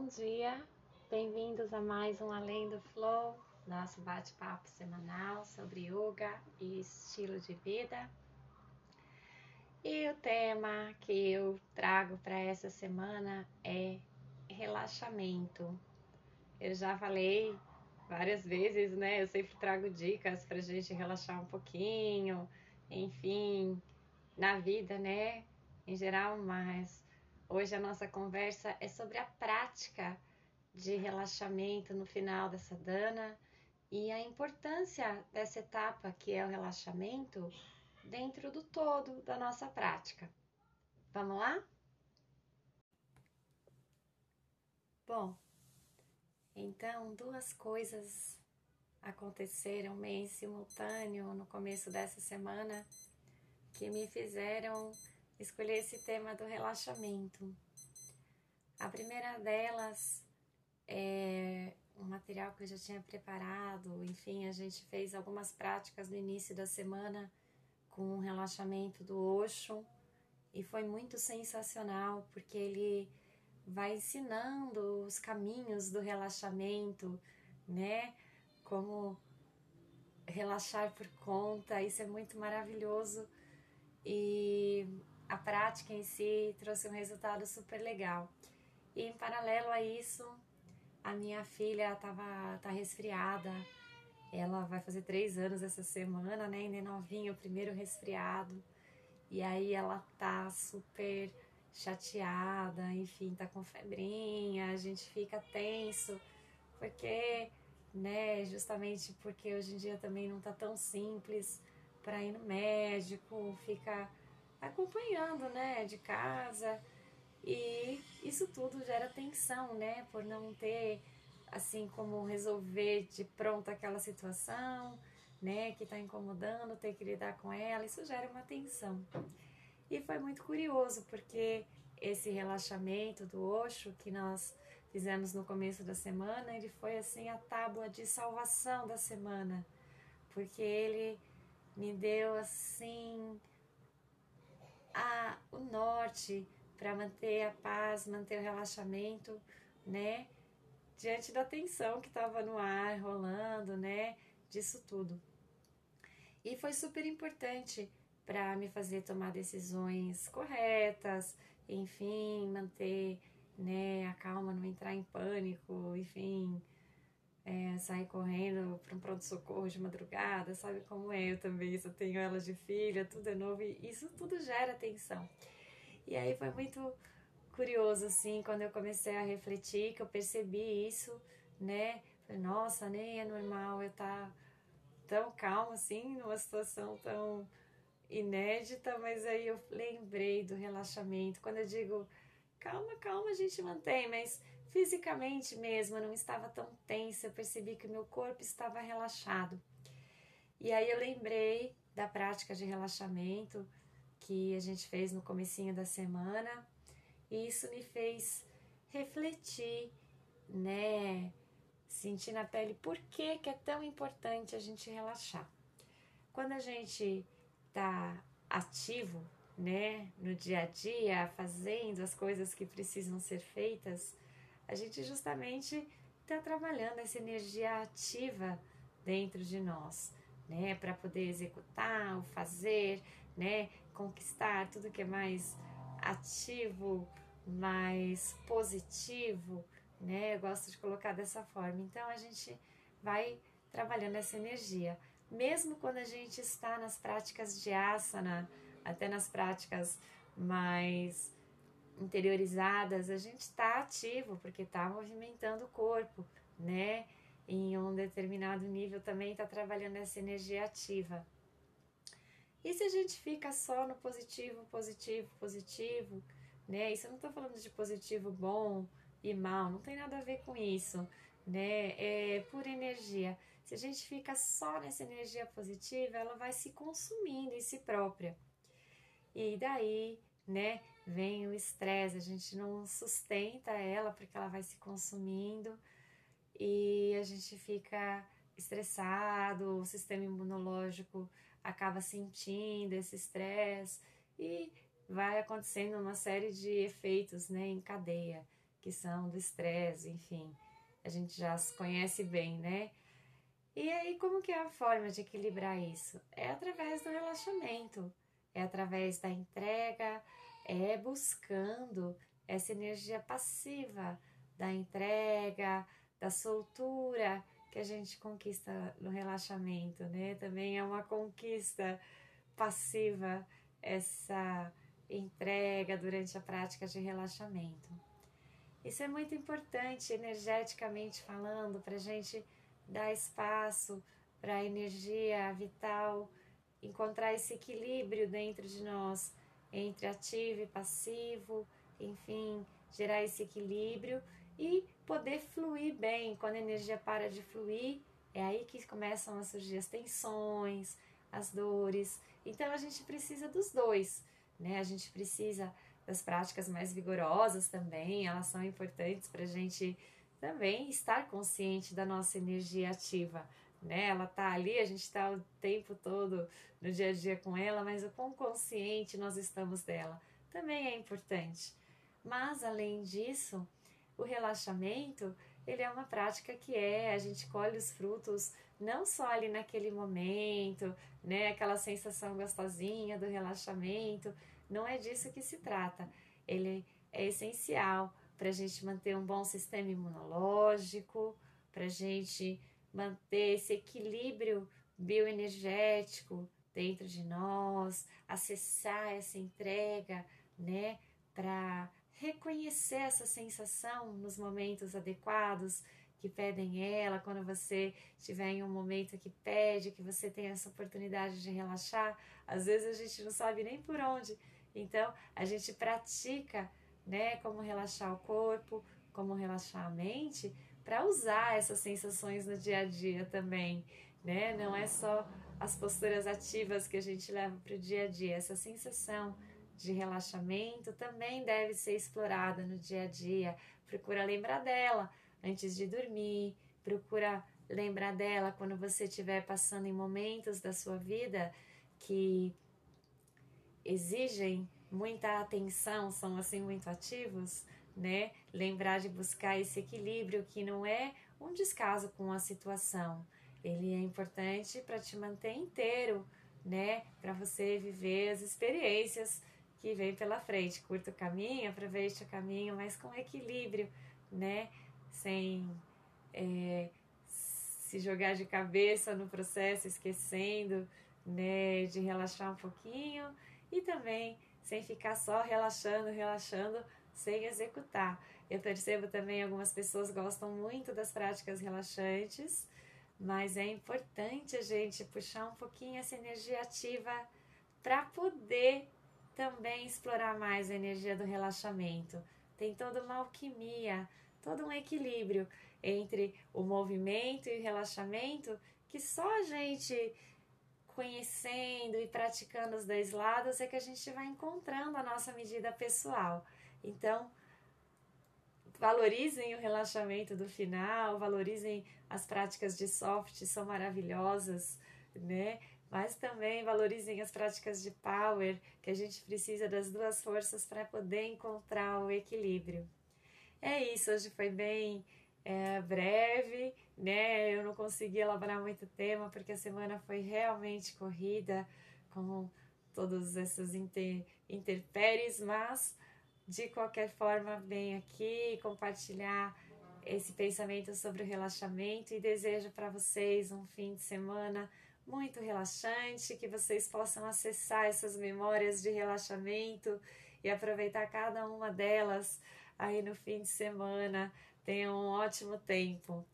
Bom dia, bem-vindos a mais um Além do Flow, nosso bate-papo semanal sobre yoga e estilo de vida. E o tema que eu trago para essa semana é relaxamento. Eu já falei várias vezes, né? Eu sempre trago dicas para gente relaxar um pouquinho, enfim, na vida, né? Em geral, mas hoje a nossa conversa é sobre a prática de relaxamento no final dessa dana e a importância dessa etapa que é o relaxamento dentro do todo da nossa prática. Vamos lá? Bom, então duas coisas aconteceram meio simultâneo no começo dessa semana que me fizeram escolher esse tema do relaxamento. A primeira delas é um material que eu já tinha preparado, enfim, a gente fez algumas práticas no início da semana com o relaxamento do Osho e foi muito sensacional porque ele vai ensinando os caminhos do relaxamento, né? Como relaxar por conta, isso é muito maravilhoso e a prática em si trouxe um resultado super legal. E em paralelo a isso, a minha filha estava tá resfriada, ela vai fazer três anos essa semana, né? Ainda é novinha, o primeiro resfriado. E aí ela tá super chateada, enfim, tá com febrinha, a gente fica tenso, porque, né, justamente porque hoje em dia também não tá tão simples para ir no médico, fica acompanhando, né, de casa. E isso tudo gera tensão, né, por não ter assim como resolver de pronto aquela situação, né, que está incomodando, ter que lidar com ela, isso gera uma tensão. E foi muito curioso porque esse relaxamento do Osho que nós fizemos no começo da semana, ele foi assim a tábua de salvação da semana, porque ele me deu assim norte para manter a paz, manter o relaxamento, né? diante da tensão que estava no ar, rolando, né? Disso tudo. E foi super importante para me fazer tomar decisões corretas, enfim, manter né, a calma, não entrar em pânico, enfim, é, sair correndo para um pronto-socorro de madrugada, sabe como é? Eu também só tenho ela de filha, tudo é novo e isso tudo gera tensão. E aí foi muito curioso, assim, quando eu comecei a refletir, que eu percebi isso, né? Falei, nossa, nem é normal eu estar tá tão calma, assim, numa situação tão inédita, mas aí eu lembrei do relaxamento. Quando eu digo, calma, calma, a gente mantém, mas fisicamente mesmo eu não estava tão tensa, eu percebi que o meu corpo estava relaxado. E aí eu lembrei da prática de relaxamento que a gente fez no comecinho da semana e isso me fez refletir, né? Sentir na pele por que, que é tão importante a gente relaxar. Quando a gente tá ativo, né, no dia a dia, fazendo as coisas que precisam ser feitas, a gente justamente está trabalhando essa energia ativa dentro de nós, né, para poder executar, o fazer, né, conquistar tudo que é mais ativo, mais positivo, né? Eu gosto de colocar dessa forma. Então a gente vai trabalhando essa energia. Mesmo quando a gente está nas práticas de asana, até nas práticas mais interiorizadas, a gente está ativo porque está movimentando o corpo, né? Em um determinado nível também está trabalhando essa energia ativa. E se a gente fica só no positivo, positivo, positivo, né? Isso eu não estou falando de positivo bom e mal, não tem nada a ver com isso, né? É pura energia. Se a gente fica só nessa energia positiva, ela vai se consumindo em si própria. E daí, né, vem o estresse, a gente não sustenta ela porque ela vai se consumindo e a gente fica estressado, o sistema imunológico acaba sentindo esse estresse e vai acontecendo uma série de efeitos né, em cadeia. que são do estresse, enfim, a gente já se conhece bem, né? E aí, como que é a forma de equilibrar isso? É através do relaxamento, é através da entrega, é buscando essa energia passiva da entrega, da soltura que a gente conquista no relaxamento, né? Também é uma conquista passiva essa entrega durante a prática de relaxamento. Isso é muito importante, energeticamente falando, para a gente dar espaço para a energia vital encontrar esse equilíbrio dentro de nós entre ativo e passivo, enfim, gerar esse equilíbrio e poder fluir bem. Quando a energia para de fluir, é aí que começam a surgir as tensões, as dores. Então a gente precisa dos dois, né? A gente precisa das práticas mais vigorosas também, elas são importantes para a gente também estar consciente da nossa energia ativa, né? Ela tá ali, a gente está o tempo todo no dia a dia com ela, mas o quão consciente nós estamos dela também é importante. Mas além disso, o relaxamento, ele é uma prática que é, a gente colhe os frutos não só ali naquele momento, né, aquela sensação gostosinha do relaxamento, não é disso que se trata. Ele é essencial para a gente manter um bom sistema imunológico, para a gente manter esse equilíbrio bioenergético dentro de nós, acessar essa entrega, né, para reconhecer essa sensação nos momentos adequados que pedem ela, quando você estiver em um momento que pede, que você tenha essa oportunidade de relaxar, às vezes a gente não sabe nem por onde. Então, a gente pratica, né, como relaxar o corpo, como relaxar a mente, para usar essas sensações no dia a dia também, né? Não é só as posturas ativas que a gente leva para o dia a dia, essa sensação de relaxamento também deve ser explorada no dia a dia. Procura lembrar dela antes de dormir, procura lembrar dela quando você estiver passando em momentos da sua vida que exigem muita atenção, são assim muito ativos, né? Lembrar de buscar esse equilíbrio que não é um descaso com a situação. Ele é importante para te manter inteiro, né? Para você viver as experiências que vem pela frente. Curta o caminho, aproveite o caminho, mas com equilíbrio, né? Sem é, se jogar de cabeça no processo, esquecendo, né? De relaxar um pouquinho e também sem ficar só relaxando, relaxando, sem executar. Eu percebo também algumas pessoas gostam muito das práticas relaxantes, mas é importante a gente puxar um pouquinho essa energia ativa para poder também explorar mais a energia do relaxamento. Tem toda uma alquimia, todo um equilíbrio entre o movimento e o relaxamento que só a gente conhecendo e praticando os dois lados é que a gente vai encontrando a nossa medida pessoal. Então, valorizem o relaxamento do final, valorizem as práticas de soft, são maravilhosas, né? Mas também valorizem as práticas de power, que a gente precisa das duas forças para poder encontrar o equilíbrio. É isso, hoje foi bem é, breve, né? Eu não consegui elaborar muito tema porque a semana foi realmente corrida com todos esses inter, interpéries, mas de qualquer forma, venho aqui compartilhar esse pensamento sobre o relaxamento e desejo para vocês um fim de semana muito relaxante, que vocês possam acessar essas memórias de relaxamento e aproveitar cada uma delas aí no fim de semana. Tenham um ótimo tempo.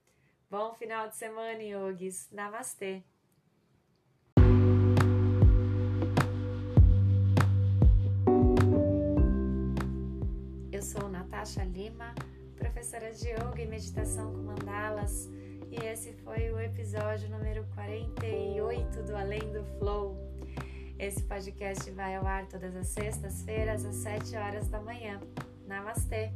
Bom final de semana, yogis. Namastê. Eu sou Natasha Lima, professora de yoga e meditação com mandalas, e esse foi o episódio número 48 do Além do Flow. Esse podcast vai ao ar todas as sextas-feiras às 7 horas da manhã. Namastê!